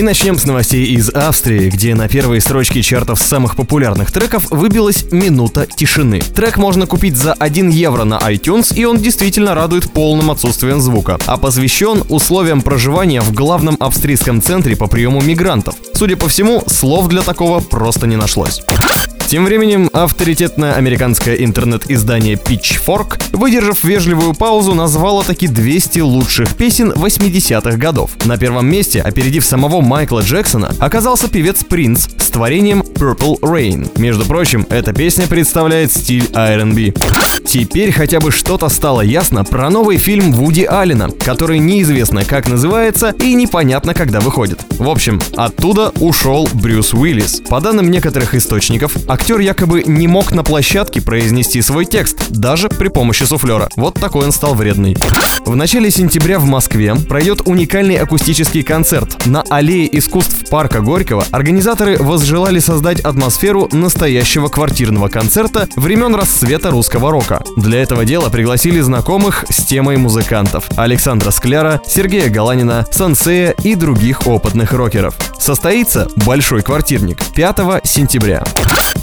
И начнем с новостей из Австрии, где на первой строчке чартов самых популярных треков выбилась «Минута тишины». Трек можно купить за 1 евро на iTunes, и он действительно радует полным отсутствием звука, а посвящен условиям проживания в главном австрийском центре по приему мигрантов. Судя по всему, слов для такого просто не нашлось. Тем временем авторитетное американское интернет-издание Pitchfork, выдержав вежливую паузу, назвало таки 200 лучших песен 80-х годов. На первом месте, опередив самого Майкла Джексона, оказался певец Принц с творением Purple Rain. Между прочим, эта песня представляет стиль R&B. Теперь хотя бы что-то стало ясно про новый фильм Вуди Аллена, который неизвестно как называется и непонятно когда выходит. В общем, оттуда ушел Брюс Уиллис. По данным некоторых источников, актер якобы не мог на площадке произнести свой текст, даже при помощи суфлера. Вот такой он стал вредный. В начале сентября в Москве пройдет уникальный акустический концерт. На аллее искусств парка Горького организаторы возжелали создать атмосферу настоящего квартирного концерта времен расцвета русского рока. Для этого дела пригласили знакомых с темой музыкантов Александра Скляра, Сергея Галанина, Сансея и других опытных рокеров. Состоится большой квартирник 5 сентября.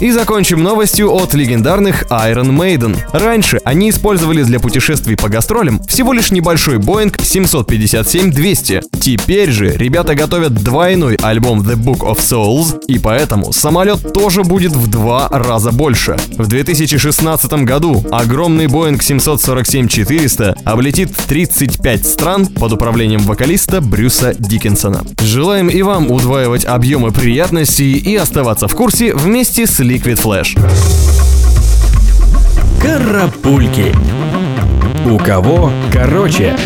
И закончим новостью от легендарных Iron Maiden. Раньше они использовали для путешествий по гастролям всего лишь небольшой Boeing 757-200. Теперь же ребята готовят двойной альбом The Book of Souls, и поэтому самолет тоже будет в два раза больше. В 2016 году огромный Boeing 747-400 облетит 35 стран под управлением вокалиста Брюса Диккенсона. Желаем и вам удваивать объемы приятностей и оставаться в курсе вместе с Liquid Flash. Карапульки. У кого короче.